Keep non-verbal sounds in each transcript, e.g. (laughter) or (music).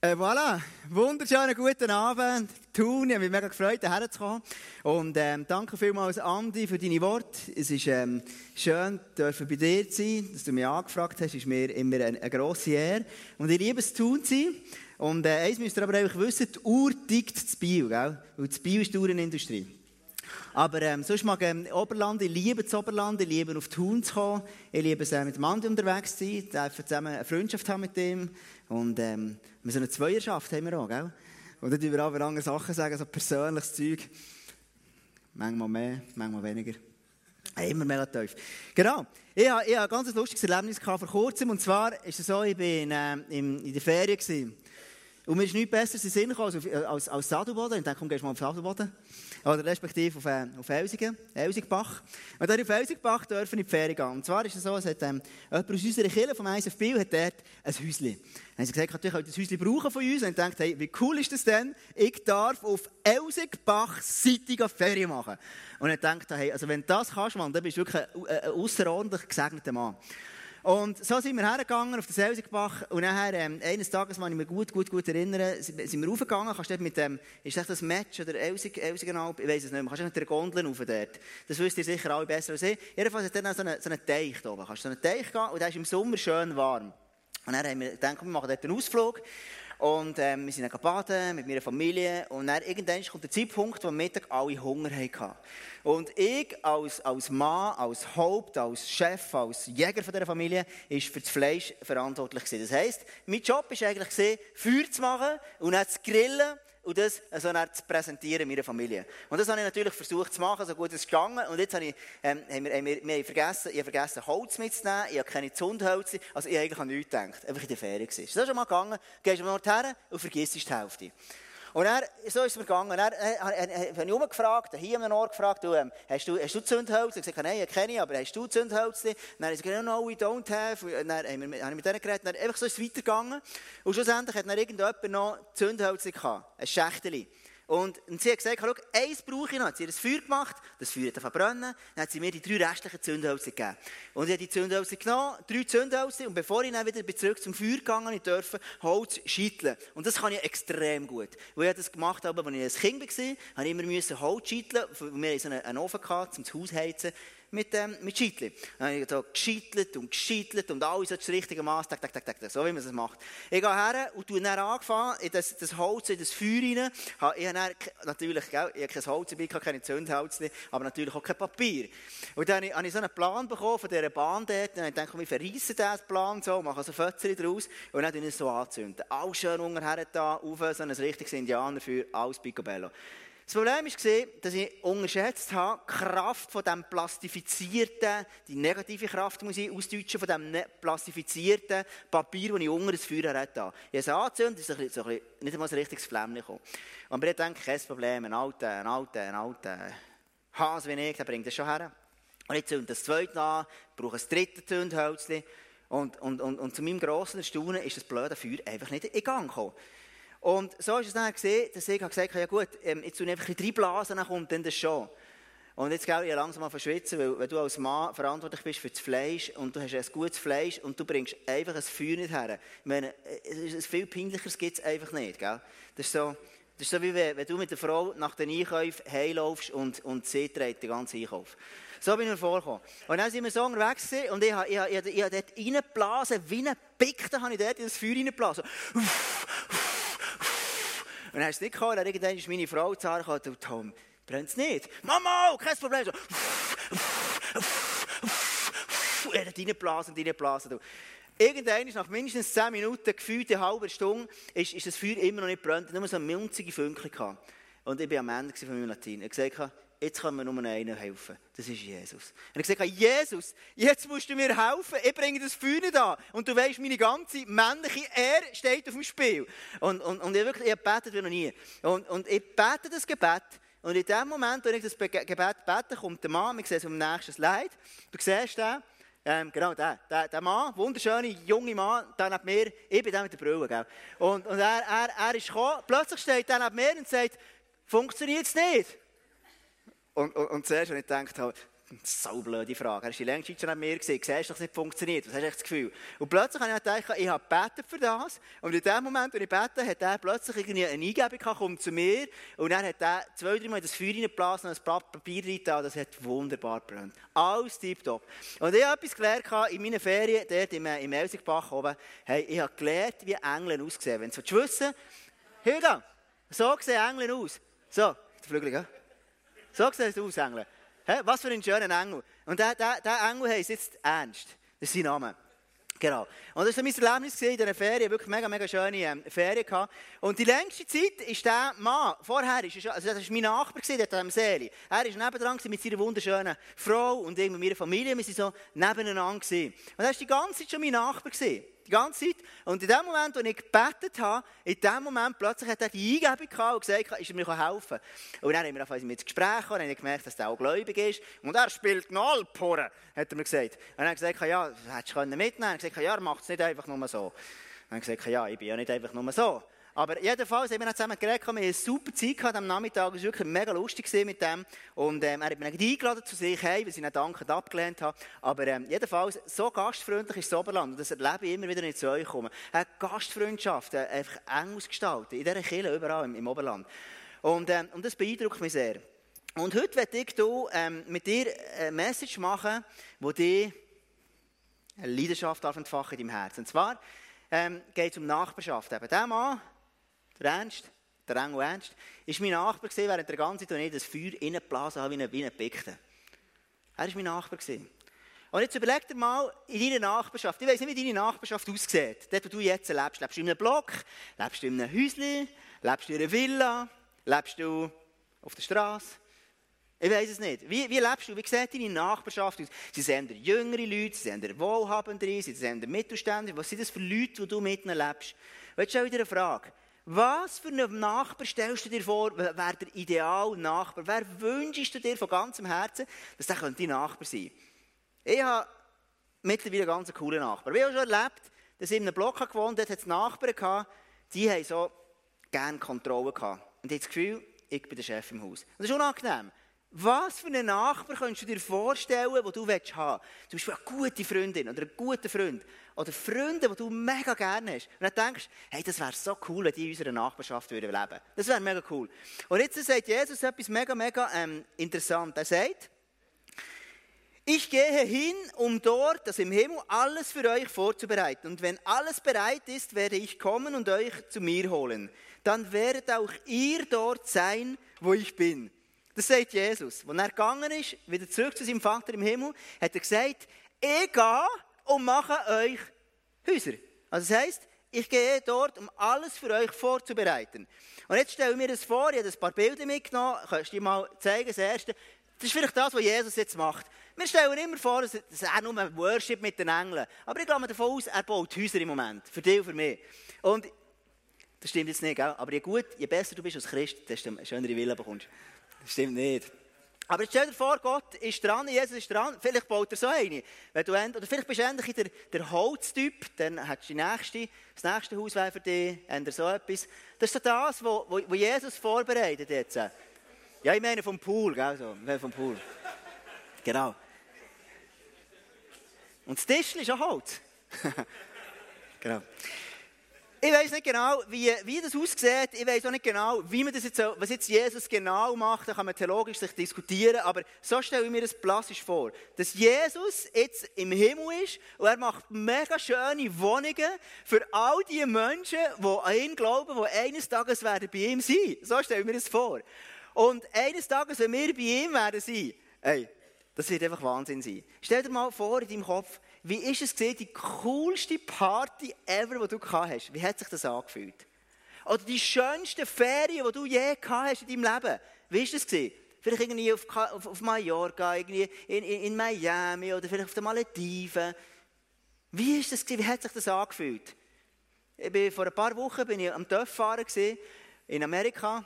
Äh, voilà, wunderschönen guten Abend. Thun, ich habe mich mega gefreut, hierher zu kommen. Und ähm, danke vielmals, Andi, für deine Worte. Es ist ähm, schön, dürfen bei dir zu sein, dass du mich angefragt hast. Ist mir immer eine, eine grosse Ehre. Und ich liebe es, Thun zu sein. Und äh, eins müsst ihr aber einfach wissen, die Uhr tickt zu Bio, gell? Weil das Bio ist die Uhrenindustrie. Aber ähm, sonst mag ähm, Oberland, ich liebe das Oberland, ich liebe auf Thun zu kommen, ich liebe es, äh, mit dem Andi unterwegs zu sein, dürfen zusammen eine Freundschaft haben mit ihm. Und ähm, wir so eine Zweierschaft haben wir auch, gell? Und dann wir aber andere Sachen sagen, so persönliches Zeug. Manchmal mehr, manchmal weniger. Immer mega tief. Genau. Ich hatte, ich hatte ein ganz lustiges Erlebnis vor kurzem. Und zwar ist es so, ich war äh, in, in der Ferien. Gewesen. Und mir ist nichts Besseres in den Sinn gekommen als, als, als Sadelboden. Ich dachte, komm, gehst mal auf Sadelboden. Oder respektive auf, äh, auf Elsigen, Elsigbach. Und dann auf Elsigbach dürfen in die Ferien gehen. Und zwar ist es so, es ähm, jemand aus unserer Kirche vom ISF Biel hat dort ein Häuschen. Dann haben sie gesagt, natürlich könnt das Häuschen brauchen von uns. Und ich dachte, hey, wie cool ist das denn? Ich darf auf Elsigbach seitige Ferien machen. Und ich dachte, hey, also wenn du das kannst, Mann, dann bist du wirklich ein, ein außerordentlich gesegneter Mann. Und so sind wir hergegangen auf den Selsigbach und nachher, ähm, eines Tages, wenn ich mich gut, gut, gut erinnere, sind wir raufgegangen, kannst du mit dem, ist das das Match oder Elsig, Elsigenalp, ich weiß es nicht mehr, kannst du mit der Gondel rauf dort. Das wisst ihr sicher alle besser als ich. Jedenfalls hat dann so einen, so einen Teich da oben, kannst du so einen Teich gehen und der ist im Sommer schön warm. Und dann haben wir gedacht, wir machen dort einen Ausflug. Und ähm, wir sind dann baden mit meiner Familie. Und dann irgendwann kommt der Zeitpunkt, wo am Mittag alle Hunger hatten. Und ich als, als Mann, als Haupt, als Chef, als Jäger von dieser Familie, war für das Fleisch verantwortlich. Gewesen. Das heisst, mein Job war eigentlich, Feuer zu machen und dann zu grillen und das so zu präsentieren meiner Familie. Und das habe ich natürlich versucht zu machen, so gut es gegangen. Und jetzt habe ich, ähm, haben wir, haben wir, wir haben vergessen, ich habe vergessen, Holz mitzunehmen, ich habe keine Zündhölzer, also ich habe eigentlich an nichts gedacht, einfach in der Ferien gewesen. Ist das schon mal gegangen? Gehst du mal dorthin und vergisst die Hälfte. Und er, so ist es mir gegangen. Er, äh, habe ich umgefragt, hier am Ort gefragt, du, ähm, hast, du, hast du Zündholz? Ich gesagt, nein, ich kenne ich, aber hast du Zündholz? Dann habe ich gesagt, no, we don't have. Und dann habe ich mit denen geredet. Dann einfach so ist es weitergegangen. Und schlussendlich hat dann irgendjemand noch Zündholz gehabt. Ein Schächtchen. Und, sie hat gesagt, schau, eins brauche ich noch. Sie hat ein Feuer gemacht, das Feuer hat verbrennen. Dann hat sie mir die drei restlichen Zündhölzer gegeben. Und ich habe die Zündhölzer genommen, drei Zündhölzer. Und bevor ich dann wieder zurück zum Feuer gegangen ich durfte Holz schütteln. Und das kann ich extrem gut. Weil ich das gemacht habe, als ich ein Kind war, habe ich immer Holz schütteln. Wir hatten einen Ofen gehabt, um das Haus zu heizen mit, ähm, mit Scheitli. Dann habe ich so geschittelt und geschittelt und alles das richtige Maß, tak, tak, tak, tak, so wie man es macht. Ich gehe her und tue dann angefangen, in das, das Holz, in das Feuer rein. Ich habe dann, natürlich, gell, ich habe kein Holz dabei, keine Zündholz, aber natürlich auch kein Papier. Und dann habe ich so einen Plan bekommen von dieser Bahn dort, und ich, wir verreissen diesen Plan so, machen so Fötzchen draus, und dann tue ich es so anzünden. Alles schön unten da, auf so ein richtiges Indianerfeuer, alles picobello. Das Problem war, dass ich unterschätzt habe, die Kraft von dem plastifizierten, die negative Kraft muss ich ausdeutschen, von dem plastifizierten Papier, das ich unter das Feuer hatte. Ich habe es angezündet, ist so ein bisschen, nicht einmal ein richtiges Flämmchen gekommen. Aber ich denke, kein Problem, ein alter, ein alter, ein alter Hase wie ich, der bringt das schon her. Und ich zünde das zweite an, brauche ein drittes Zündhölzchen. Und, und, und, und zu meinem grossen Erstaunen ist das blöde Feuer einfach nicht in Gang gekommen. Und so ist es dann gesehen, dass ich gesagt habe, ja gut, ähm, jetzt tue ich einfach drei Blasen, dann kommt dann das schon. Und jetzt gehe ich langsam mal verschwitzen, weil wenn du als Mann verantwortlich bist für das Fleisch und du hast ein gutes Fleisch und du bringst einfach ein Feuer nicht her. Ich meine, es viel peinlicheres gibt es einfach nicht, gell? Das ist so, das ist so wie wenn, du mit der Frau nach den Einkäufen heimlaufst und, und sie trägt den ganzen Einkauf. So bin ich mir vorgekommen. Und dann sind wir so unterwegs und ich habe, ich habe, ich habe, dort reingeblasen, wie ein Pick, da habe ich dort in das Feuer reingeblasen. Uff. Und ist es nicht gekommen, dann irgendwann ist meine Frau zu Hause gekommen und Tom, brennt es nicht? Mama, kein Problem. So. Er hat reingeblasen und reingeblasen. Irgendwann nach mindestens 10 Minuten, gefühlt eine halbe Stunde, ist, ist das Feuer immer noch nicht brennt. Nur so eine munzige Fünkchen gehabt. Und ich war am Ende von meinem Latein. Ich habe gesagt, jetzt kann mir nur einer helfen. Das ist Jesus. Und ich gesagt, Jesus, jetzt musst du mir helfen. Ich bringe das Feuer an. Und du weißt, meine ganze männliche Ehre steht auf dem Spiel. Und, und, und ich wirklich, ich betet wie noch nie. Und, und ich bete das Gebet. Und in dem Moment, wo ich das Gebet bete, kommt der Mann, wir sehen es am nächsten Slide. Du siehst den. Ähm, genau, der, der, der Mann, wunderschöne junge Mann, der neben mir, ich bin der mit der Brille, gell? Und, und er, er, er ist gekommen, plötzlich steht er neben mir und sagt, funktioniert es nicht? Und, und, und zuerst, als ich gedacht habe, so blöde Frage. Er ist die längste schon an mir gesehen. Siehst du, dass es nicht funktioniert? Was hast du das Gefühl? Und plötzlich habe ich gedacht, ich habe gebetet für das. Und in dem Moment, wo ich bete, hat er plötzlich irgendwie eine Eingebung gehabt, zu mir. Und dann hat er zwei, drei Mal das Feuer reingeblasen und ein Blatt Papier rein Das hat wunderbar gebrannt. Alles tiptop. Und ich habe etwas gelernt in meinen Ferien, dort im, im Elsigbach oben. Hey, ich habe gelernt, wie Engel aussehen. Wenn du wissen Hugo, so sehen Engel aus. So, der Flügel, gell? So sehen sie aus, Engel. Was für ein schöner Engel. Und der Engel heisst jetzt Ernst. Das ist sein Name. Genau. Und das war mein Erlebnis in dieser Ferien, wirklich mega, mega schöne ähm, Ferien gehabt. Und die längste Zeit ist der Mann, vorher ist, also das war mein Nachbar, der am See. Er ist nebendran mit seiner wunderschönen Frau und mit meiner Familie, wir waren so nebeneinander. Gewesen. Und er war die ganze Zeit schon mein Nachbar. Gewesen die ganze Zeit. Und in dem Moment, wo ich gebetet habe, in dem Moment plötzlich hat er die Eingebung gehabt und gesagt, ist er mir helfen Und dann haben wir auf mit Gespräch und haben gemerkt, dass er auch gläubig ist. Und er spielt Alphorn, hat er mir gesagt. Und dann hat er gesagt, ja, hättest du mitnehmen können. Er hat gesagt, ja, er macht es nicht einfach nur so. Und dann hat er gesagt, ja, ich bin ja nicht einfach nur so. Aber jedenfalls haben wir zusammen geredet, wir hatten eine super Zeit gehabt am Nachmittag, es war wirklich mega lustig mit dem. Und ähm, er hat mich eingeladen zu sich heim, weil ich ihn dankend abgelehnt habe. Aber ähm, jedenfalls, so gastfreundlich ist das Oberland. Und das erlebe ich immer wieder, wenn ich zu euch komme. Eine Gastfreundschaft, äh, einfach eng ausgestaltet, in dieser Kirche, überall im, im Oberland. Und, ähm, und das beeindruckt mich sehr. Und heute werde ich ähm, mit dir eine Message machen, die dir eine Leidenschaft entfachen in deinem Herzen. Und zwar ähm, geht es um Nachbarschaft. Eben, der Mann, der Ernst, der Engel Ernst, war mein Nachbar gewesen, während der ganzen ich das Feuer reingeblasen habe, wie ein, wie ein Pickte. Er war mein Nachbar. Und jetzt überleg dir mal in deiner Nachbarschaft, ich weiß nicht, wie deine Nachbarschaft aussieht, dort, wo du jetzt lebst. Lebst du in einem Block? Lebst du in einem Häuschen? Lebst du in einer Villa? Lebst du auf der Straße? Ich weiß es nicht. Wie, wie lebst du? Wie sieht deine Nachbarschaft aus? Sie sind jüngere Leute, sie sind wohlhabendere, sie sind Mittelständler. Was sind das für Leute, die du mitten lebst? Weißt du, dir eine Frage. Was für einen Nachbar stellst du dir vor, wer der ideal Nachbar? Wer wünschst du dir von ganzem Herzen, dass der dein Nachbar sein könnte? Ich habe mittlerweile einen ganz coolen Nachbar. Ich habe schon erlebt, dass ich in einem Block gewohnt habe, dort Nachbarn gehabt, die haben so gerne Kontrolle gehabt. Und ich habe das Gefühl, ich bin der Chef im Haus. Das ist unangenehm. Was für einen Nachbar kannst du dir vorstellen, den du haben willst? Zum Beispiel eine gute Freundin oder einen guten Freund. Oder Freunde, die du mega gerne hast. Und dann denkst hey, das wäre so cool, wenn die in unserer Nachbarschaft würden leben Das wäre mega cool. Und jetzt sagt Jesus etwas mega, mega ähm, interessant. Er sagt, ich gehe hin, um dort, das im Himmel, alles für euch vorzubereiten. Und wenn alles bereit ist, werde ich kommen und euch zu mir holen. Dann werdet auch ihr dort sein, wo ich bin. Das sagt Jesus. Als er gegangen ist, wieder zurück zu seinem Vater im Himmel, hat er gesagt, ich gehe und mache euch Häuser. Also das heisst, ich gehe dort, um alles für euch vorzubereiten. Und jetzt stelle mir das vor, ich habe ein paar Bilder mitgenommen, kannst du dir mal zeigen, das erste. Das ist vielleicht das, was Jesus jetzt macht. Wir stellen immer vor, dass er nur Worship mit den Engeln. Aber ich gehe davon aus, er baut Häuser im Moment. Für dich und für mich. Und das stimmt jetzt nicht, gell? aber je, gut, je besser du bist als Christ, desto schönere Willen bekommst du. Stimmt nicht. Aber stell dir vor, Gott ist dran, Jesus ist dran, vielleicht baut er so eine. Wenn du, oder vielleicht bist du endlich der, der Holztyp, dann hast du die nächste, das nächste Haus für dich, ändert so etwas. Das ist so das, was Jesus vorbereitet jetzt. Ja, ich meine vom Pool, gell, so. Ich meine vom Pool. Genau. Und das Tischchen ist auch Holz. (laughs) genau. Ich weiß nicht genau, wie, wie das aussieht. Ich weiß auch nicht genau, wie man das jetzt, was jetzt Jesus genau macht. Da kann man theologisch sich diskutieren. Aber so stelle ich mir das plastisch vor. Dass Jesus jetzt im Himmel ist und er macht mega schöne Wohnungen für all die Menschen, die an ihn glauben, die eines Tages werden bei ihm sein. So stelle ich mir das vor. Und eines Tages, wenn wir bei ihm werden sein, ey, das wird einfach Wahnsinn sein. Stell dir mal vor in deinem Kopf, wie ist es gesehen, die coolste Party ever, die du gehabt hast? Wie hat sich das angefühlt? Oder die schönste Ferien, die du je gehabt hast in deinem Leben? Wie ist es gesehen? Vielleicht irgendwie auf, auf, auf Mallorca, irgendwie in, in, in, Miami oder vielleicht auf den Malediven. Wie ist das gesehen? Wie hat sich das angefühlt? Ich bin, vor ein paar Wochen bin ich am Töpffahren in Amerika.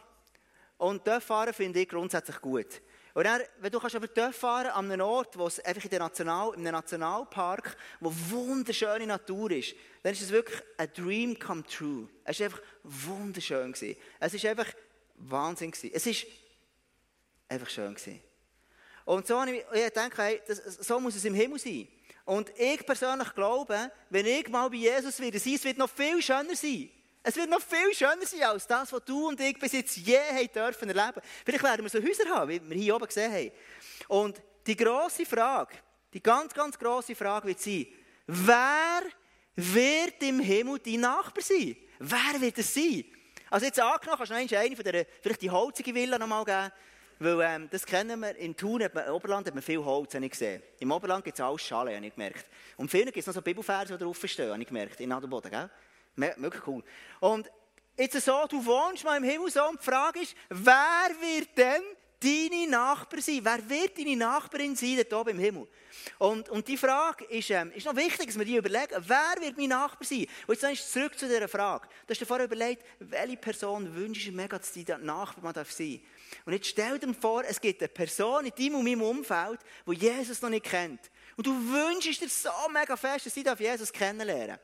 Und Töpffahren finde ich grundsätzlich gut. Und dann, wenn du kannst dort fahren an einem Ort, wo es einfach in, der National, in einem Nationalpark, wo wunderschöne Natur ist, dann ist es wirklich ein Dream come true. Es war einfach wunderschön. Gewesen. Es war einfach Wahnsinn. Gewesen. Es war einfach schön. Gewesen. Und so habe ich, ich denke, hey, das, so muss es im Himmel sein. Und ich persönlich glaube, wenn ich mal bei Jesus werde sein, es wird noch viel schöner sein. Es wird noch viel schöner sein als das, was du und ich bis jetzt je haben dürfen erleben. Vielleicht werden wir so Häuser haben, wie wir hier oben gesehen haben. Und die grosse Frage, die ganz, ganz grosse Frage wird sein, wer wird im Himmel dein Nachbar sein? Wer wird es sein? Also jetzt angenommen, kannst du noch eine von der, vielleicht die holzige Villa noch mal geben. Weil ähm, das kennen wir, in Thun, im Oberland hat man viel Holz, habe ich gesehen. Im Oberland gibt es alles Schale, habe ich gemerkt. Und vielen gibt es noch so Bibelverse, die draufstehen, habe ich gemerkt, in Adelboden, gell? Wirklich cool. Und jetzt so, du wohnst mal im Himmel so und die Frage ist, wer wird denn deine Nachbar sein? Wer wird deine Nachbarin sein, dort oben im Himmel? Und, und die Frage ist, ähm, ist noch wichtig, dass wir die überlegen, wer wird mein Nachbar sein? Und jetzt ist zurück zu dieser Frage. Du hast dir vorher überlegt, welche Person wünschst du mega, dass dein Nachbar mal sein darf? Und jetzt stell dir vor, es gibt eine Person in deinem und meinem Umfeld, die Jesus noch nicht kennt. Und du wünschst dir so mega fest, dass sie Jesus kennenlernen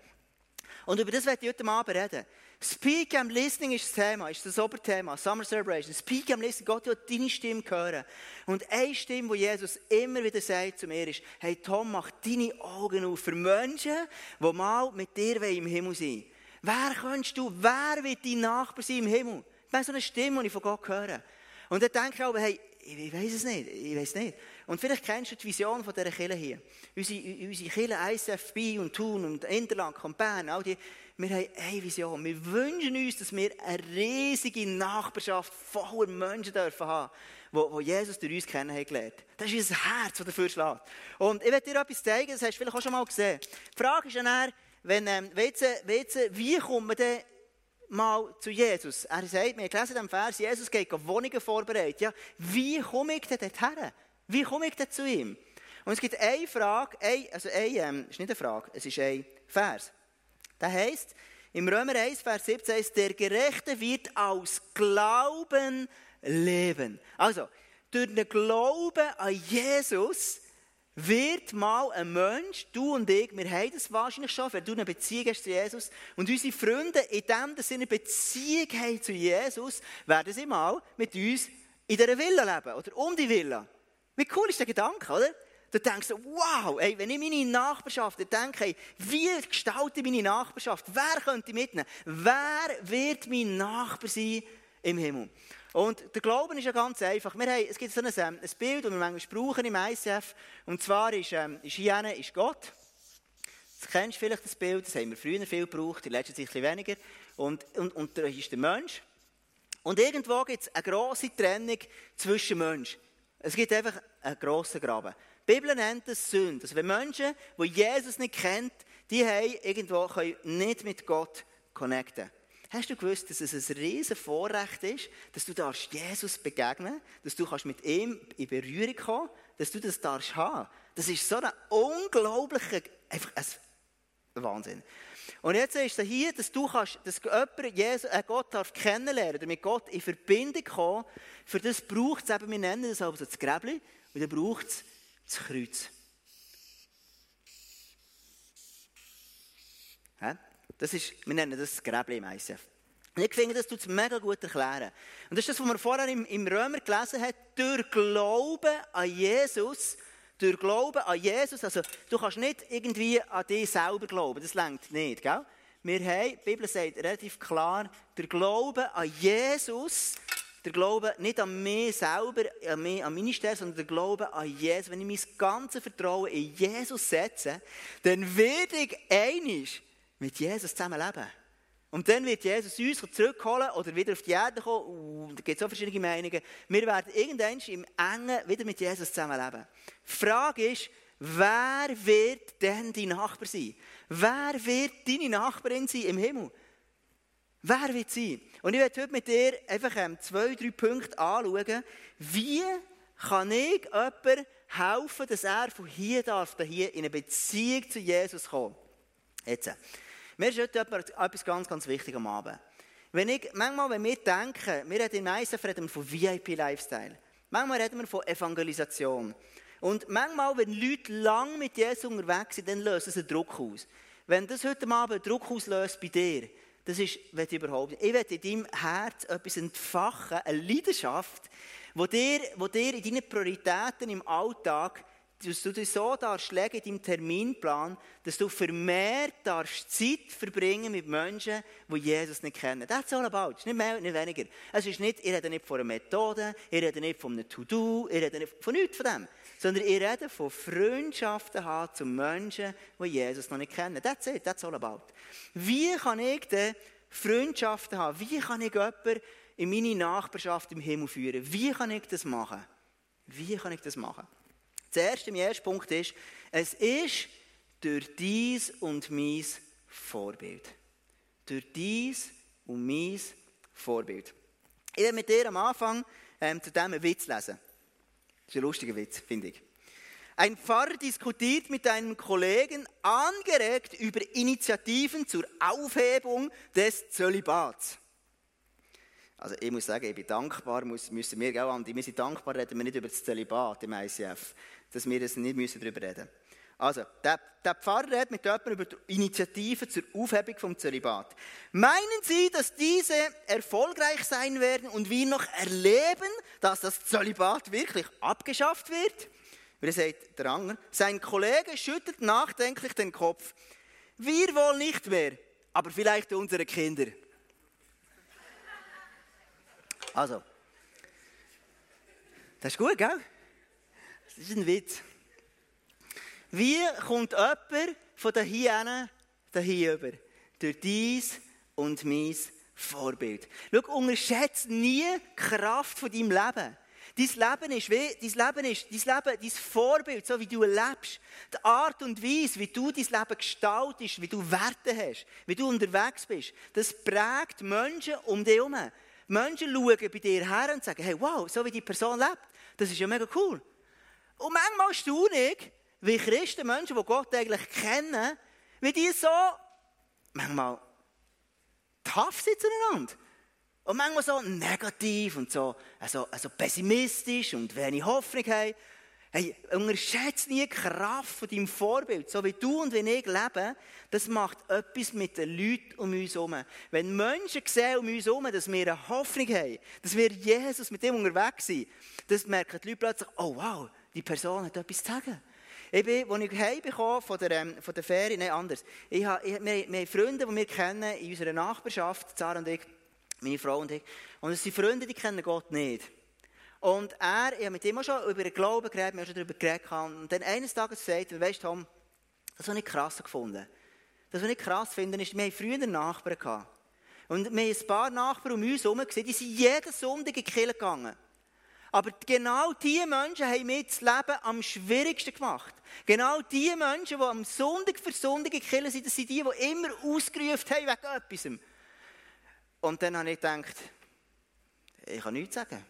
Und über das werde ich heute Abend reden. Speak and Listening ist das Thema, ist das Oberthema, Summer Celebration. Speak and Listening, Gott will deine Stimme hören. Und eine Stimme, die Jesus immer wieder sagt zu mir ist, hey Tom, mach deine Augen auf für Menschen, die mal mit dir im Himmel sein Wer könntest du, wer wird dein Nachbar sein im Himmel? Ich habe so eine Stimme, die ich von Gott höre. Und dann denke ich aber, hey, ich weiß es nicht, ich weiß nicht. Und vielleicht kennst du die Vision von dieser Kirche hier. Unsere, unsere Kirche ISFB und Thun und Interlaken und Bern, all die, wir haben eine Vision. Wir wünschen uns, dass wir eine riesige Nachbarschaft voller Menschen dürfen haben, wo Jesus durch uns kennengelernt haben. Das ist unser Herz, das dafür schlägt. Und ich werde dir etwas zeigen, das hast du vielleicht auch schon mal gesehen. Die Frage ist dann, wenn, ähm, wie kommt man denn mal zu Jesus. Er sagt, wir gelesen in Vers, Jesus geht Wohnungen vorbereiten. Ja, wie komme ich denn dorthin? Wie komme ich denn zu ihm? Und es gibt eine Frage, eine, also eine, ähm, ist nicht eine Frage, es ist ein Vers. Der heißt, im Römer 1, Vers 17 heißt, der Gerechte wird aus Glauben leben. Also, durch den Glauben an Jesus wird mal ein Mensch, du und ich, wir haben das wahrscheinlich schon, wenn du eine Beziehung hast zu Jesus, und unsere Freunde, in dem, dass sie eine Beziehung haben zu Jesus, werden sie mal mit uns in dieser Villa leben, oder um die Villa. Wie cool ist der Gedanke, oder? Du denkst wow, ey, wenn ich meine Nachbarschaft denke, ey, wie gestalte ich meine Nachbarschaft? Wer könnte mitnehmen? Wer wird mein Nachbar sein im Himmel? Und der Glauben ist ja ganz einfach. Wir haben, es gibt so ein, ähm, ein Bild, das wir manchmal brauchen im ICF. Und zwar ist, ähm, ist hier ist Gott. Das kennst du vielleicht, das Bild. Das haben wir früher viel gebraucht, in letzter Zeit ein bisschen weniger. Und, und, und da ist der Mensch. Und irgendwo gibt es eine grosse Trennung zwischen Menschen. Es gibt einfach einen grossen Graben. Die Bibel nennt es Sünde. Also wenn Menschen, die Jesus nicht kennt, die haben irgendwo können nicht mit Gott connecten. Hast du gewusst, dass es ein riesen Vorrecht ist, dass du darfst Jesus begegnen, dass du kannst mit ihm in Berührung kommen, dass du das darfst haben. Das ist so ein unglaublicher, einfach ein Wahnsinn. Und jetzt ist es hier, dass du kannst, dass jemand Jesus, äh Gott darf kennenlernen, oder mit Gott in Verbindung kommen. Für das braucht es eben, wir nennen das also das Gräbli, und dann braucht es das Kreuz. Das ist, wir nennen das Gräbli im ICF. Und ich finde, das tut es mega gut erklären. Und das ist das, was man vorher im, im Römer gelesen hat. Durch Glauben an Jesus, durch Glauben an Jesus, also du kannst nicht irgendwie an dich selber glauben, das längt nicht, gell? Wir haben, die Bibel sagt relativ klar, der Glaube an Jesus, der Glaube nicht an mich selber, an, mich, an meine Stelle, sondern der Glaube an Jesus. Wenn ich mein ganzes Vertrauen in Jesus setze, dann werde ich einig mit Jesus zusammen leben. Und dann wird Jesus uns zurückholen oder wieder auf die Erde kommen. Uh, da gibt es auch verschiedene Meinungen. Wir werden irgendwann im Engen wieder mit Jesus zusammen leben. Die Frage ist, wer wird denn dein Nachbar sein? Wer wird deine Nachbarin sein im Himmel? Wer wird sein? Und ich werde heute mit dir einfach ähm, zwei, drei Punkte anschauen. Wie kann ich jemandem helfen, dass er von hier darf, hier in eine Beziehung zu Jesus kommen? Jetzt. Mir ist heute etwas ganz, ganz wichtig am Abend. Wenn ich, manchmal, wenn wir denken, wir reden im ISF reden von VIP-Lifestyle. Manchmal reden wir von Evangelisation. Und manchmal, wenn Leute lang mit Jesus unterwegs sind, dann lösen sie Druck aus. Wenn das heute Abend Druck auslöst bei dir, das ist, will überhaupt. Ich will in deinem Herz etwas entfachen, eine Leidenschaft, wo dir, wo dir in deinen Prioritäten im Alltag dass du dich so darfst in deinem Terminplan, dass du vermehrt darfst Zeit verbringen mit Menschen, die Jesus nicht kennen. That's all about. Es ist nicht mehr, nicht weniger. Es ist nicht, ich rede nicht von einer Methode, ich rede nicht von einem To-Do, ich rede nicht von nichts von dem. Sondern ich rede von Freundschaften haben zu Menschen, die Jesus noch nicht kennen. That's it, that's all about. Wie kann ich denn Freundschaften haben? Wie kann ich jemanden in meine Nachbarschaft im Himmel führen? Wie kann ich das machen? Wie kann ich das machen? Das erste, mein erster Punkt ist, es ist durch dies und mein Vorbild. Durch dies und mein Vorbild. Ich werde mit dir am Anfang ähm, zu diesem Witz lesen. Das ist ein lustiger Witz, finde ich. Ein Pfarrer diskutiert mit einem Kollegen angeregt über Initiativen zur Aufhebung des Zölibats. Also ich muss sagen, ich bin dankbar, müssen wir auch, Andi, wir sind dankbar, reden wir nicht über das Zölibat im ICF dass wir das nicht müssen darüber reden müssen. Also, der, der Pfarrer redet mit jemandem über die Initiative zur Aufhebung vom Zölibat. Meinen Sie, dass diese erfolgreich sein werden und wir noch erleben, dass das Zölibat wirklich abgeschafft wird? Wie sagt der Anger. Sein Kollege schüttelt nachdenklich den Kopf. Wir wohl nicht mehr, aber vielleicht unsere Kinder. Also, das ist gut, gell? Das ist ein Witz. Wie kommt jemand von da hier dahin über? Durch dies und mein Vorbild. Schau, unterschätze nie die Kraft von deinem Leben. Dein Leben ist, wie, dein Leben ist, dein Leben, dein Vorbild, so wie du lebst. Die Art und Weise, wie du dein Leben gestaltest, wie du Werte hast, wie du unterwegs bist, das prägt Menschen um dich herum. Menschen schauen bei dir her und sagen, hey, wow, so wie die Person lebt, das ist ja mega cool. Und manchmal staune ich, wie Christen, Menschen, die Gott eigentlich kennen, wie die so manchmal tough sind zueinander. Und manchmal so negativ und so also, also pessimistisch und wenig Hoffnung haben. Hey, unterschätze nie die Kraft von deinem Vorbild. So wie du und wie ich leben, das macht etwas mit den Leuten um uns herum. Wenn Menschen sehen um uns herum, dass wir eine Hoffnung haben, dass wir Jesus mit dem unterwegs sind, das merken die Leute plötzlich, oh wow, die Person hat etwas zu sagen. Ich bin, als ich heimgekommen von der, ähm, von der Ferien, nein, anders. Ich habe, ich, wir, wir haben Freunde, die wir kennen in unserer Nachbarschaft, Sarah und ich, meine Frau und ich. Und es sind Freunde, die kennen Gott nicht. Und er, ich habe mit ihm schon über den Glauben geredet, wir haben schon darüber geredet. Und dann eines Tages gesagt, weißt du, Tom, das habe ich krass gefunden. Das, was ich krass finde, ist, wir haben früher Nachbarn. Und wir haben ein paar Nachbarn um uns herum gesehen, die sind jeden Sonntag in die gegangen. Aber genau diese Menschen haben mir das Leben am schwierigsten gemacht. Genau diese Menschen, die am Sonntag für Sonntag in Kirche sind, das sind die, die immer ausgerufen haben wegen etwas. Und dann habe ich gedacht, ich kann nichts sagen.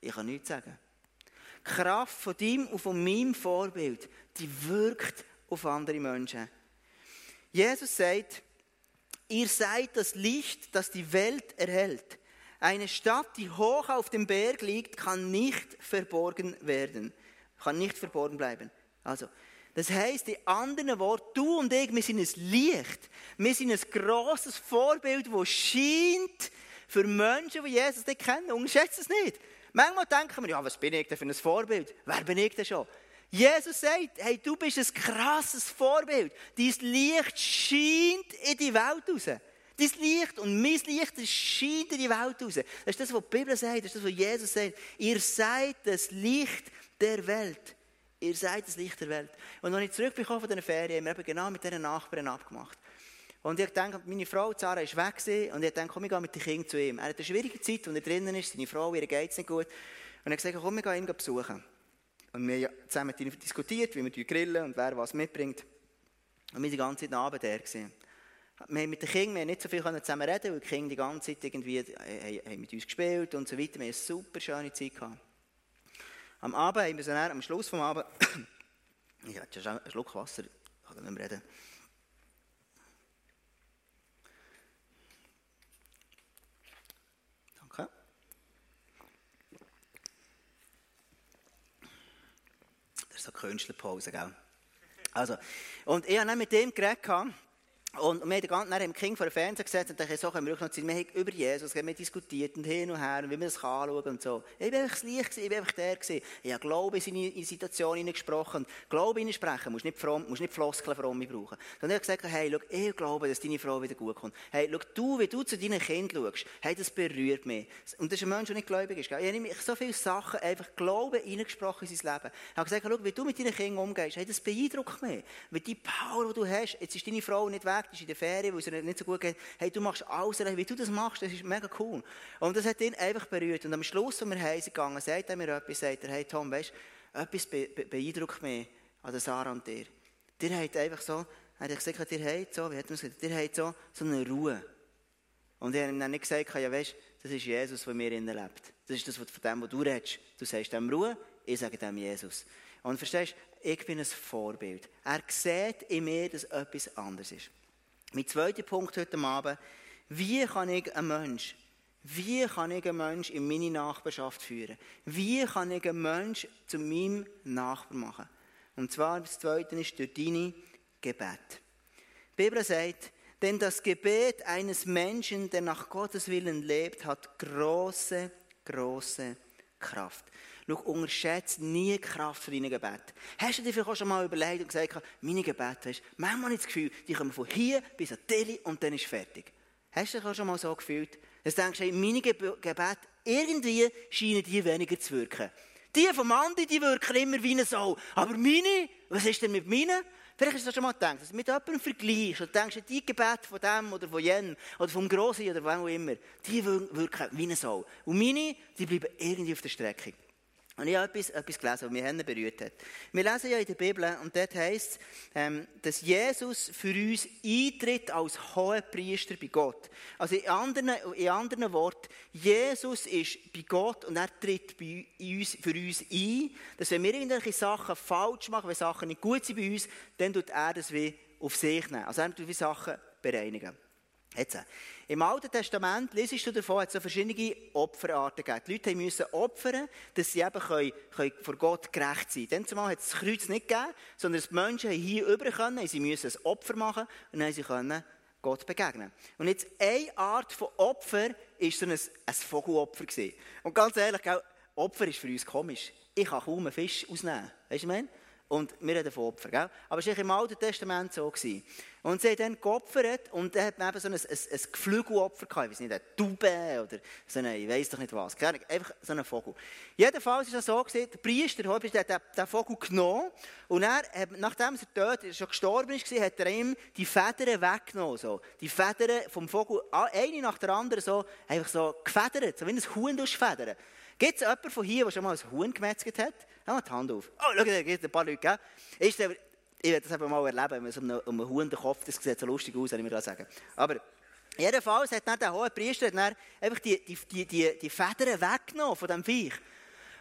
Ich kann nichts sagen. Die Kraft von deinem und von meinem Vorbild, die wirkt auf andere Menschen. Jesus sagt, ihr seid das Licht, das die Welt erhält. Eine Stadt, die hoch auf dem Berg liegt, kann nicht verborgen werden. Kann nicht verborgen bleiben. Also, das heißt, die anderen Worte, du und ich, wir sind ein Licht. Wir sind ein grosses Vorbild, das scheint für Menschen, die Jesus nicht kennen. Unterschätzt es nicht. Manchmal denken wir, ja, was bin ich denn für ein Vorbild? Wer bin ich denn schon? Jesus sagt, hey, du bist ein krasses Vorbild. Dein Licht scheint in die Welt raus. Dein Licht und mein Licht scheint in die Welt raus. Das ist das, was die Bibel sagt, das ist das, was Jesus sagt. Ihr seid das Licht der Welt. Ihr seid das Licht der Welt. Und als ich zurückbekomme von diesen Ferien, haben wir genau mit diesen Nachbarn abgemacht. Und ich denke, meine Frau Sarah ist weg und ich denke, komm, ich gehe mit den Kindern zu ihm. Er hat eine schwierige Zeit, wo er drinnen ist, seine Frau, ihr geht es nicht gut. Und er hat gesagt, komm, wir gehen ihn besuchen. Und wir haben zusammen mit ihm diskutiert, wie wir grillen und wer was mitbringt. Und wir die ganze Zeit Abend da. Gewesen. Wir haben mit den Kindern nicht so viel zusammen reden, weil die Kinder die ganze Zeit irgendwie äh, haben mit uns gespielt und so weiter. Wir hatten eine super schöne Zeit. Gehabt. Am Abend haben wir so am Schluss des Abends, (coughs) ich hatte einen Schluck Wasser, ich kann nicht mehr reden. Danke. Das ist so Künstlerpause, gell? Also, und ich habe dann mit dem geredet, Und wir haben dann im King vor den Fernseher gesetzt und dachte, so können wir auch noch Zeit. Wir haben über Jesus wir diskutiert und hin und her und wie man das anschauen kann und so. Ich war einfach das Licht, ich war einfach der. Gewesen. Ich habe Glaube in seine Situation hineingesprochen. Glaube hineinsprechen, musst nicht, fromm, musst nicht Floskeln fromm brauchen. Habe ich gesagt, hey, schau, ich glaube, dass deine Frau wieder gut kommt. Hey, schau, du, wie du zu deinen Kindern schaust, hey, das berührt mich. Und das ist ein Mensch, der nicht gläubig ist. Gell? Ich habe so viele Sachen einfach Glaube hineingesprochen in sein Leben. Ich habe gesagt, schau, wie du mit deinen Kindern umgehst, hey, das beeindruckt mich. Weil die Power, die du hast, jetzt ist deine Frau nicht weg, die ist in der Ferien, weil es ihr nicht so gut geht. Hey, du machst alles, wie du das machst, das ist mega cool. Und das hat ihn einfach berührt. Und am Schluss, als wir heim gegangen sagt er mir etwas, sagt er, hey Tom, weißt du, etwas be be beeindruckt mich an der Sarah und dir. Dir hat einfach so, er hat gesagt, dir hat so, wie hat man es gesagt, dir hat so, so eine Ruhe. Und ich habe ihm dann nicht gesagt, ja weißt, das ist Jesus, der mir innen lebt. Das ist das, von dem, was du redest. Du sagst dem Ruhe, ich sage dem Jesus. Und verstehst, ich bin ein Vorbild. Er sieht in mir, dass etwas anders ist. Mein zweiter Punkt heute Abend, wie kann ich einen Mensch, wie kann ich einen Mensch in meine Nachbarschaft führen? Wie kann ich einen Mensch zu meinem Nachbar machen? Und zwar, das zweite ist durch deine Gebet. Die Bibel sagt, denn das Gebet eines Menschen, der nach Gottes Willen lebt, hat große, große Kraft. Schau, unterschätze nie die Kraft von deinen Gebeten. Hast du dir vielleicht auch schon mal überlegt und gesagt, meine Gebete, weißt, manchmal ich das Gefühl, die kommen von hier bis an Delhi und dann ist fertig. Hast du dich auch schon mal so gefühlt? Dass du denkst, hey, meine Gebete, irgendwie scheinen die weniger zu wirken. Die vom Andi, die wirken immer wie eine Sau. Aber meine, was ist denn mit meinen? Vielleicht hast du schon mal gedacht, dass du mit jemandem vergleichst und denkst, die Gebete von dem oder von jenem oder vom Grossen oder wem auch immer, die wirken wie eine Sau. Und meine, die bleiben irgendwie auf der Strecke. Und ich habe etwas, etwas gelesen, was mich berührt hat. Wir lesen ja in der Bibel, und dort heisst es, ähm, dass Jesus für uns eintritt als hoher Priester bei Gott. Also in anderen, in anderen Worten, Jesus ist bei Gott und er tritt bei uns, für uns ein, dass wenn wir irgendwelche Sachen falsch machen, wenn Sachen nicht gut sind bei uns, dann tut er das wie auf sich nehmen. Also er tut wie Sachen bereinigen. Jetzt, Im Alten Testament liest du davon, hat es so verschiedene Opferarten gegeben. Die Leute mussten opfern, dass sie eben können, können vor Gott gerecht sein können. Zumal hat es das Kreuz nicht gegeben, sondern die Menschen hier über können, sie müssen ein Opfer machen und dann sie Gott begegnen. Und jetzt eine Art von Opfer war so ein, ein Vogelopfer. Gewesen. Und ganz ehrlich, Opfer ist für uns komisch. Ich kann kaum einen Fisch ausnehmen. Weißt du, ich meine? Und wir reden von Opfern. Gell? Aber es war im Alten Testament so. Gewesen. Und sie haben dann geopfert und dann hat man eben so ein, ein, ein Geflügelopfer gehabt. Ich weiß nicht, eine Taube oder so eine, ich weiß doch nicht was. Einfach so ein Vogel. Jedenfalls war es so, gewesen, der Priester hat den, Vogel genommen und er, nachdem er tot schon gestorben ist, hat er ihm die Federn weggenommen. So. Die Federn vom Vogel, eine nach der anderen, so, einfach so gefedert, so wie ein Huhn federn. Gibt es jemanden von hier, der schon mal ein Huhn gemetzelt hat? Ja, die Hand auf. Oh, schau, da gibt es ein paar Leute, gell? Ich werde das eben mal erleben, wenn man so um einen, um einen Huhn den Kopf, das sieht so lustig aus, soll ich mir sagen. Aber jedenfalls hat dann der hohe Priester dann einfach die, die, die, die, die Federn weggenommen von diesem Viech.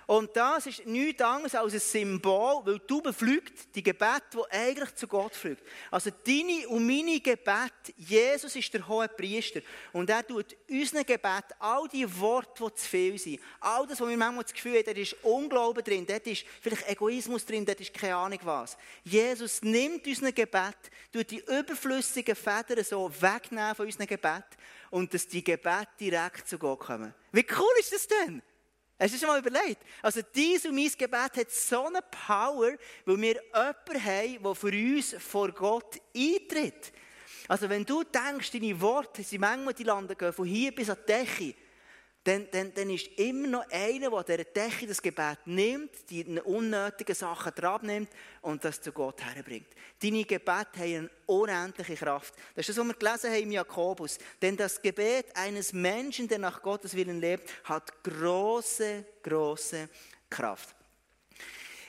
Und das ist nichts anderes als ein Symbol, weil du beflügt die Gebet, die eigentlich zu Gott fliegt. Also deine und meine Gebet, Jesus ist der hohe Priester und er tut unseren Gebet, all die Worte, die zu viel sind, all das, was wir manchmal das Gefühl haben, da ist Unglauben drin, dort ist vielleicht Egoismus drin, dort ist keine Ahnung was. Jesus nimmt unseren Gebet, tut die überflüssigen Federn so wegnehmen von unserem Gebet und dass die Gebete direkt zu Gott kommen. Wie cool ist das denn? Hast du schon mal überlegt? Also, dies und mein Gebet hat so eine Power, weil wir jemanden haben, der für uns vor Gott eintritt. Also, wenn du denkst, deine Worte, sie manchmal die landen gehen, von hier bis an die Decke, dann, dann, dann ist immer noch einer, der dieser Decke das Gebet nimmt, die unnötigen Sachen dran nimmt und das zu Gott herbringt. Deine Gebete haben eine unendliche Kraft. Das ist das, was wir gelesen haben im Jakobus. Denn das Gebet eines Menschen, der nach Gottes Willen lebt, hat große, große Kraft.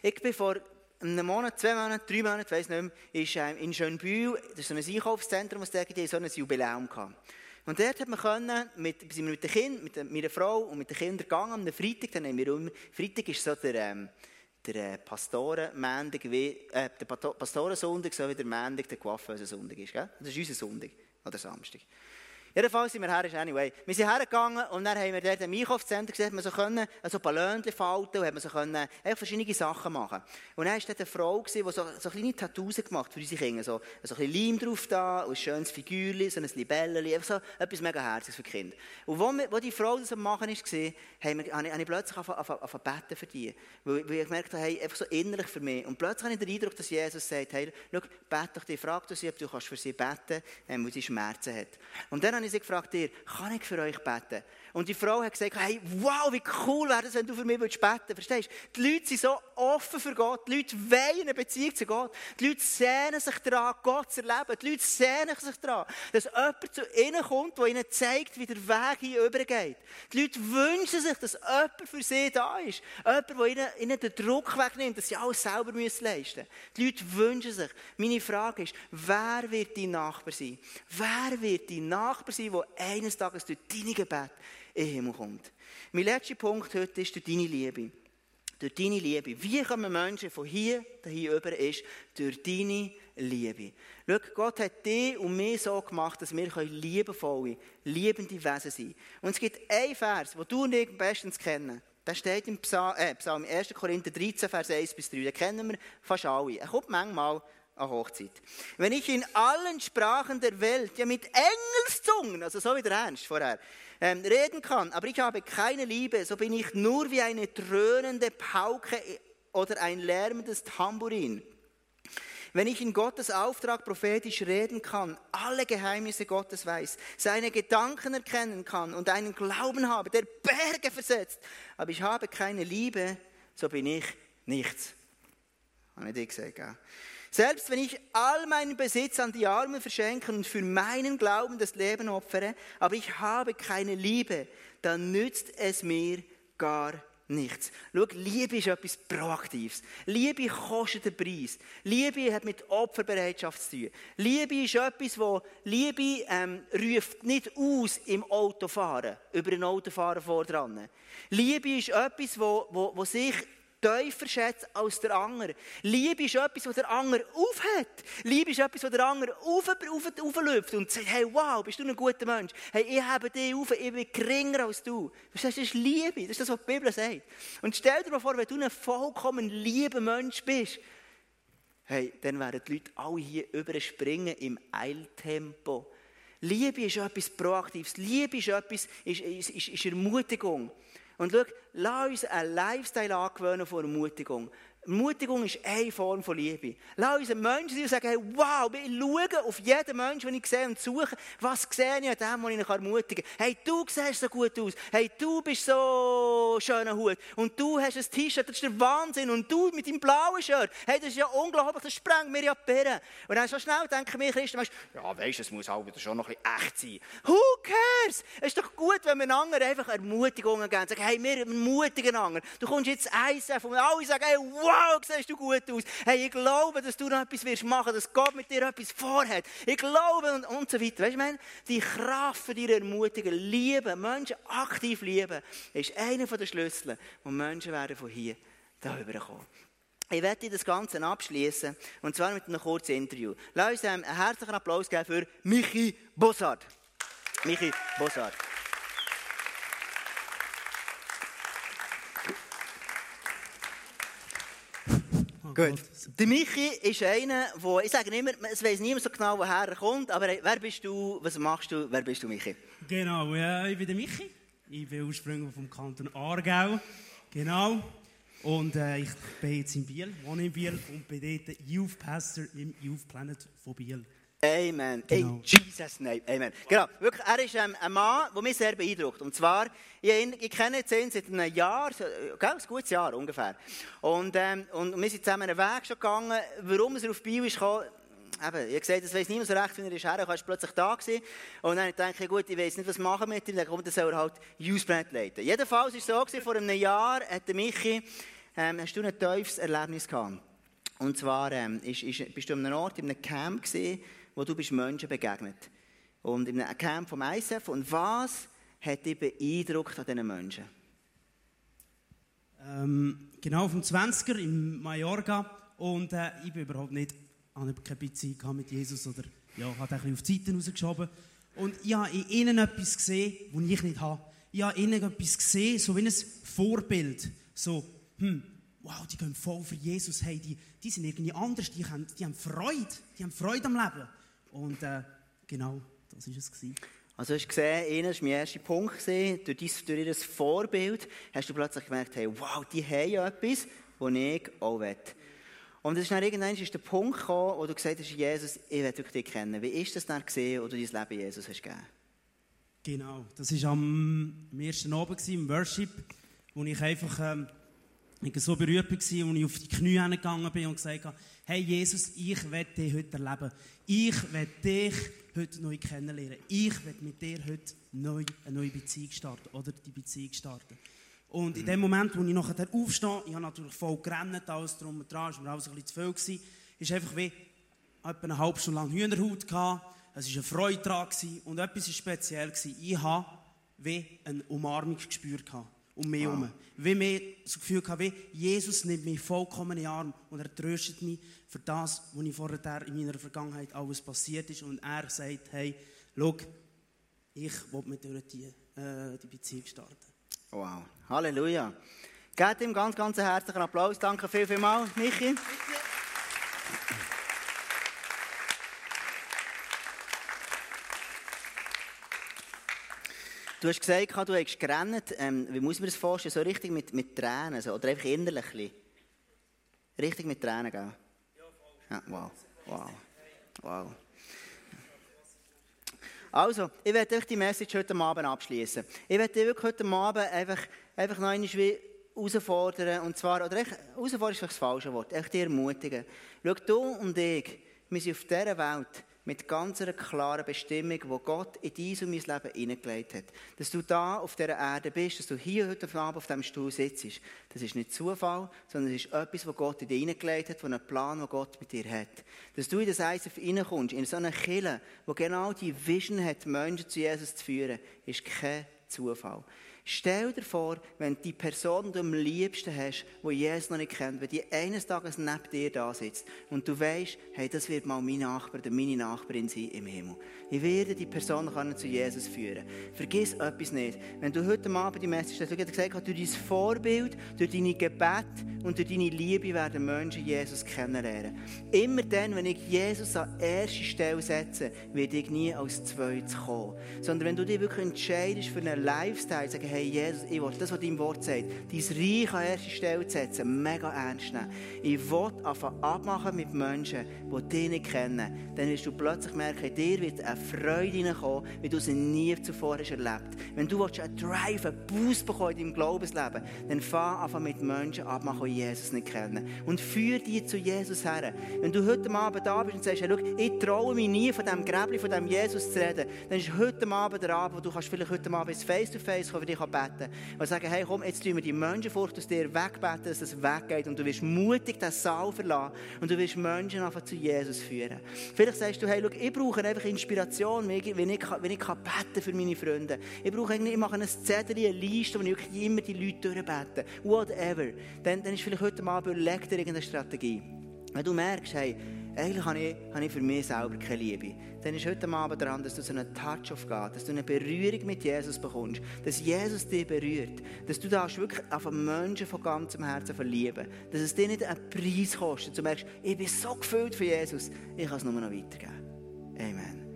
Ich bin vor einem Monat, zwei Monaten, drei Monaten, ich weiß nicht mehr, ist, ähm, in Schönbühl, das ist so ein Einkaufszentrum, das da so ein Jubiläum gehabt. Und dort hat man können, mit, sind wir mit den Kindern, mit meiner Frau und mit den Kindern gegangen am Freitag. Dann haben wir immer, Freitag ist so der, ähm, der äh, Pastorenmändig, wie, äh, der Pastorensonntag, so wie der Montag der Coiffeuse-Sonntag ist. Gell? Das ist unser Sonntag oder Samstag. Jedenfalls sind wir her, anyway. Wir sind hergegangen und dann haben wir dort im Einkaufszentrum gesehen, man so können, also Ballonchen falten und man so können, einfach verschiedene Sachen machen. Und dann war dort eine Frau, die so, so kleine Tattoos gemacht für unsere Kinder. So, so ein bisschen Leim drauf da, und ein schönes Figürchen, so ein Libellchen, einfach so etwas mega Herziges für die Kinder. Und wo, wo die Frau das am machen war, habe ich, habe ich plötzlich angefangen beten für die. Weil, weil ich gemerkt habe, hey, einfach so innerlich für mich. Und plötzlich habe ich den Eindruck, dass Jesus sagt, hey, schau, bete doch die, frag sie, ob du für sie beten kannst, ähm, weil sie Schmerzen hat. Und dann habe sie gefragt, dir, kann ich für euch beten? Und die Frau hat gesagt, hey, wow, wie cool wäre das, wenn du für mich beten würdest. Verstehst du? Die Leute sind so offen für Gott. Die Leute wollen eine Beziehung zu Gott. Die Leute sehnen sich daran, Gott zu erleben. Die Leute sehnen sich daran, dass jemand zu ihnen kommt, der ihnen zeigt, wie der Weg hier übergeht. Die Leute wünschen sich, dass jemand für sie da ist. Jemand, der ihnen, ihnen den Druck wegnimmt, dass sie alles selber leisten müssen. Die Leute wünschen sich. Meine Frage ist, wer wird dein Nachbar sein? Wer wird dein Nachbar sein, der eines Tages durch deine Gebete in den Himmel kommt. Mein letzter Punkt heute ist durch deine Liebe. Durch deine Liebe. Wie kommen Menschen von hier dahin über ist? Durch deine Liebe. Schau, Gott hat dich und mich so gemacht, dass wir liebevolle, liebende Wesen sein können. Und es gibt einen Vers, den du und ich bestens kennen. Der steht im Psalm, äh, Psalm 1. Korinther 13, Vers 1 bis 3. Den kennen wir fast alle. Er kommt manchmal an Hochzeit. Wenn ich in allen Sprachen der Welt, ja mit Engelszungen, also so wie der Ernst vorher, ähm, reden kann, aber ich habe keine Liebe, so bin ich nur wie eine dröhnende Pauke oder ein lärmendes Tambourin. Wenn ich in Gottes Auftrag prophetisch reden kann, alle Geheimnisse Gottes weiß, seine Gedanken erkennen kann und einen Glauben habe, der Berge versetzt, aber ich habe keine Liebe, so bin ich nichts. Habe ich dir gesagt, gell? Selbst wenn ich all meinen Besitz an die Armen verschenke und für meinen Glauben das Leben opfere, aber ich habe keine Liebe, dann nützt es mir gar nichts. Schau, Liebe ist etwas Proaktives. Liebe kostet den Preis. Liebe hat mit Opferbereitschaft zu tun. Liebe ist etwas, wo Liebe ähm, ruft nicht aus im Autofahren, über ein Autofahren vor dran. Liebe ist etwas, wo, wo, wo sich tiefer schätzt als der andere. Liebe ist etwas, was der andere aufhat. Liebe ist etwas, was der andere auf, auf, auflöpft und sagt, hey, wow, bist du ein guter Mensch. Hey, ich habe dich auf, ich bin geringer als du. Das ist Liebe, das ist das, was die Bibel sagt. Und stell dir mal vor, wenn du ein vollkommen lieber Mensch bist, hey, dann werden die Leute alle hier überspringen im Eiltempo. Liebe ist etwas Proaktives. Liebe ist etwas, ist, ist, ist, ist Ermutigung. Und schau, lass uns einen Lifestyle angewöhnen von Ermutigung. Ermutigung ist eine Form von Liebe. Lass uns Menschen sein und sagen, wow, ich schaue auf jeden Menschen, den ich sehe und suche, was sehe ich an dem, den ich ermutigen kann. Hey, du siehst so gut aus. Hey, du bist so schöner Hut. Und du hast ein T-Shirt, das ist der Wahnsinn. Und du mit deinem blauen Shirt. Hey, das ist ja unglaublich, das sprengt mir ja die Birne. Und dann so schnell denken wir Christen, ja, weisst, es muss halt schon noch ein bisschen echt sein. Es ist doch gut, wenn wir anderen einfach Ermutigungen geben. Sagen, hey, wir ermutigen anderen. Du kommst jetzt ISF und alle sagen, hey, wow, siehst du gut aus. Hey, ich glaube, dass du noch etwas wirst machen, dass Gott mit dir etwas vorhat. Ich glaube und, und so weiter. Weißt du, meine, die Kraft für dir ermutigen, lieben, Menschen aktiv lieben, ist einer der Schlüssel, wo Menschen werden von hier darüber kommen. Ich werde das Ganze abschließen und zwar mit einem kurzen Interview. Lass uns einen herzlichen Applaus geben für Michi Bossard. Michi Bossard. Gut. Der Michi ist einer, wo ich sage immer, es weiß niemand so genau, woher er kommt, aber wer bist du, was machst du, wer bist du, Michi? Genau, ja, ich bin der Michi. Ich bin ursprünglich vom Kanton Aargau. Genau. Und äh, ich bin jetzt in Biel, wohne in Biel und bin dort Youth Pastor im Youth Planet von Biel. Amen. Genau. In Jesus' name. Amen. Genau. Wirklich, er ist ähm, ein Mann, der mich sehr beeindruckt. Und zwar, ich, ich kenne ihn seit einem Jahr, gell, ein gutes Jahr ungefähr. Und, ähm, und wir sind zusammen einen Weg schon gegangen. Warum er auf Bio ist gekommen, eben, ich gesagt, das weiß niemand so recht, wie er ist hergekommen, er war plötzlich da gewesen. Und dann dachte ich, gut, ich weiß nicht, was machen mit ihm, dann kommt, dann soll er halt Usebrand leiten. Jedenfalls war es so, gewesen, vor einem Jahr hat Michi, ähm, hast du ein tiefes Erlebnis gehabt. Und zwar ähm, ist, ist, bist du an einem Ort, in einem Camp gewesen, wo du bist Menschen begegnet. Und in einem Camp vom ISF. Und was hat dich beeindruckt an diesen Menschen? Ähm, genau, vom 20er in Mallorca. Und äh, ich bin überhaupt nicht, habe keine Beziehung mit Jesus oder ja, hat ein bisschen auf die Seite rausgeschoben. Und ich habe in ihnen etwas gesehen, was ich nicht habe. Ich habe in ihnen etwas gesehen, so wie ein Vorbild. So, hm, wow, die gehen voll für Jesus. Hey, die, die sind irgendwie anders, die haben, die haben Freude, die haben Freude am Leben. Und äh, genau, das war es. Gewesen. Also hast du gesehen, einer war mein erster Punkt, gewesen. durch, dein, durch ihr Vorbild hast du plötzlich gemerkt, hey, wow, die haben ja etwas, das ich auch will. Und es ist dann irgendwann ist der Punkt gekommen, wo du gesagt hast, Jesus, ich will dich kennen. Wie ist das dann gesehen, wo du dein Leben Jesus hast gegeben? Genau, das war am, am ersten Abend im Worship, wo ich einfach ähm, so berührt war und ich auf die Knie gegangen bin und gesagt habe, hey Jesus, ich will dich heute erleben. Ich will dich heute neu kennenlernen. Ich will mit dir heute neu eine neue Beziehung starten oder die Beziehung starten. Und in dem Moment, wo ich nachher aufstehe, ich habe natürlich voll gerannt, alles drum und dran, es war alles ein bisschen zu viel, gewesen, ist einfach wie etwa eine halbe Stunde lang Hühnerhaut gehabt, es war eine Freude dran gewesen, und etwas war speziell. Gewesen. Ich habe wie eine Umarmung gespürt um mich herum. Ah. Wie mir das Gefühl hatte, wie Jesus nimmt mich vollkommen in den Arm und er tröstet mich für das, was ich vorher in meiner Vergangenheit alles passiert ist. Und er sagt, hey, schau, ich will mit dir die, äh, die Beziehung starten. Wow, Halleluja. Gebt ihm ganz, ganz herzlichen Applaus. Danke viel, viel mal, Michi. Du hast gesagt, du hast gerannt. Ähm, wie muss man das vorstellen? So richtig mit, mit Tränen? So, oder einfach innerlich? Richtig mit Tränen, gell? Ja, wow. Wow. Wow. Also, ich werde euch die Message heute Abend abschließen. Ich werde wirklich heute Abend einfach, einfach noch einmal herausfordern. Und zwar, oder echt, herausfordern ist das falsche Wort, echt ermutigen. Schau, du und ich, wir sind auf dieser Welt mit ganz einer klaren Bestimmung, die Gott in dein und mein Leben hineingelegt hat. Dass du da auf dieser Erde bist, dass du hier heute Abend auf diesem Stuhl sitzt, das ist nicht Zufall, sondern es ist etwas, was Gott in dich hineingelegt hat, von einem Plan, den Gott mit dir hat. Dass du in das ISF hineinkommst, in so eine Kille, wo genau die Vision hat, Menschen zu Jesus zu führen, ist kein Zufall. Stell dir vor, wenn die Person, die du am liebsten hast, die Jesus noch nicht kennt, wenn die eines Tages neben dir da sitzt und du weißt, hey, das wird mal mein Nachbar oder meine Nachbarin sein im Himmel. Ich werde die Person können zu Jesus führen. Vergiss etwas nicht. Wenn du heute Abend die Message hast, du hast gesagt, durch dein Vorbild, durch deine Gebet und durch deine Liebe werden Menschen Jesus kennenlernen. Immer dann, wenn ich Jesus an erste Stelle setze, werde ich nie als Zweites kommen. Sondern wenn du dich wirklich entscheidest für einen Lifestyle, sagen, hey Jesus, ich will das, was dein Wort sagt, dein Reich an erste Stelle setzen, mega ernst nehmen. Ich will anfangen abmachen mit Menschen, die dich nicht kennen. Dann wirst du plötzlich merken, dir wird eine Freude hineinkommen, wie du sie nie zuvor hast erlebt. Wenn du einen Drive, einen Boost bekommen in deinem Glaubensleben, dann fang einfach mit Menschen abmachen, die Jesus nicht kennen. Und führe die zu Jesus her. Wenn du heute Abend da bist und sagst, hey, schau, ich traue mich nie von diesem Gräbli, von diesem Jesus zu reden, dann ist heute Abend der Abend, wo du kannst vielleicht heute Abend face-to-face kommen, für dich beten und sagen, hey, komm, jetzt tun wir die Menschenfurcht aus dir wegbeten, dass es weggeht und du wirst mutig den Saal verlassen und du wirst Menschen einfach zu Jesus führen. Vielleicht sagst du, hey, schau, ich brauche einfach Inspiration, wenn ich, wenn ich, wenn ich kann beten für meine Freunde. Ich brauche irgendwie, ich mache eine Zettel, eine Liste, wo ich wirklich immer die Leute durchbete. Whatever. Dann, dann ist vielleicht heute Abend, überleg dir irgendeine Strategie. Wenn du merkst, hey, eigentlich habe ich, habe ich für mich selber keine Liebe, dann ist heute Abend daran, dass du so einen Touch of God, dass du eine Berührung mit Jesus bekommst, dass Jesus dich berührt, dass du da wirklich auf einen Menschen von ganzem Herzen verlieben, dass es dir nicht einen Preis kostet, du merkst, ich bin so gefüllt von Jesus, ich kann es nur noch weitergeben. Amen.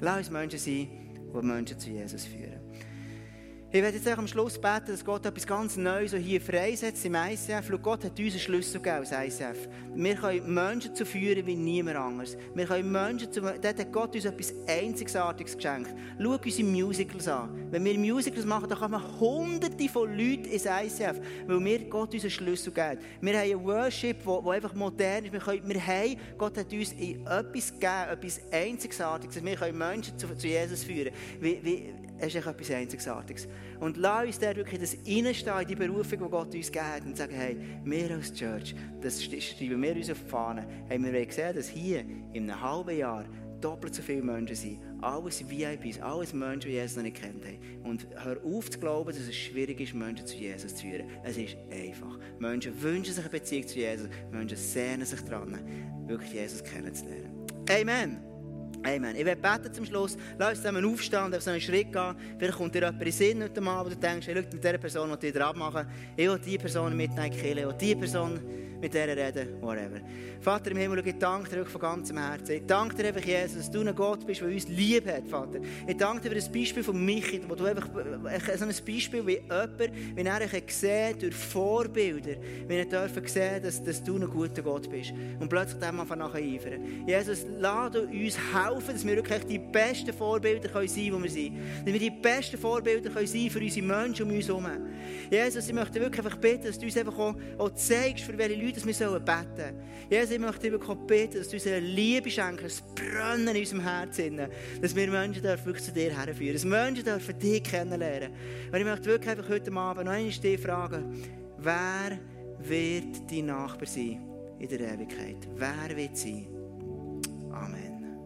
Lass uns Menschen sein, die Menschen zu Jesus führen. Ich werde jetzt am Schluss beten, dass Gott etwas ganz Neues hier freisetzt im ICF. Schau, Gott hat uns einen Schlüssel gegeben als ICF. Wir können Menschen zu führen wie niemand anderes. Wir können Menschen zu... Dort hat Gott uns etwas Einzigartiges geschenkt. Schau unsere Musicals an. Wenn wir Musicals machen, dann kommen hunderte von Leuten ins ICF, weil wir Gott unseren Schlüssel geben. Wir haben ein Worship, das einfach modern ist. Wir, können, haben, Gott hat uns etwas gegeben, etwas Einzigartiges. Wir können Menschen zu, zu Jesus führen. Wie, wie, es ist etwas Einzigartiges. Und lass uns da wirklich das reinstehen, in die Berufung, die Gott uns gibt, und sagen, hey, wir als Church, das schreiben wir uns auf die Fahne, hey, wir wollen sehen, dass hier in einem halben Jahr doppelt so viele Menschen sind. Alles VIPs, alles Menschen, die Jesus noch nicht kennt haben. Und hör auf zu glauben, dass es schwierig ist, Menschen zu Jesus zu führen. Es ist einfach. Menschen wünschen sich eine Beziehung zu Jesus. Menschen sehnen sich daran, wirklich Jesus kennenzulernen. Amen. Amen. Ich werde beten zum Schluss. Lass uns zusammen aufstehen und auf so einen Schritt gehen. Vielleicht kommt dir jemand in den Sinn heute Mal, wo du denkst, schau, mit dieser Person, die dir abmachen Ich will diese Person mitnehmen, ich will diese Person mit der reden, whatever. Vater im Himmel, ich danke dir von ganzem Herzen. Ich danke dir einfach, Jesus, dass du ein Gott bist, der uns lieb hat, Vater. Ich danke dir für das Beispiel von Michi, wo du einfach, so ein Beispiel wie jemand, wie er gesehen durch Vorbilder, wie er dürfen sehen, dass, dass du ein guter Gott bist. Und plötzlich dem einfach nachher eifern. Jesus, lass uns helfen, dass wir wirklich die besten Vorbilder können sein können, die wir sind. Dass wir die besten Vorbilder können sein für unsere Menschen um uns herum. Jesus, ich möchte wirklich einfach beten, dass du uns einfach auch zeigst, für welche Leute wir sollen beten sollen. Jesus, ich möchte auch beten, dass du uns eine Liebe schenkst, ein Brennen in unserem Herzen, dass wir Menschen wirklich zu dir herführen, dass Menschen dürfen dich kennenlernen. Und ich möchte wirklich einfach heute Abend noch einmal dich fragen, wer wird dein Nachbar sein in der Ewigkeit? Wer wird sein?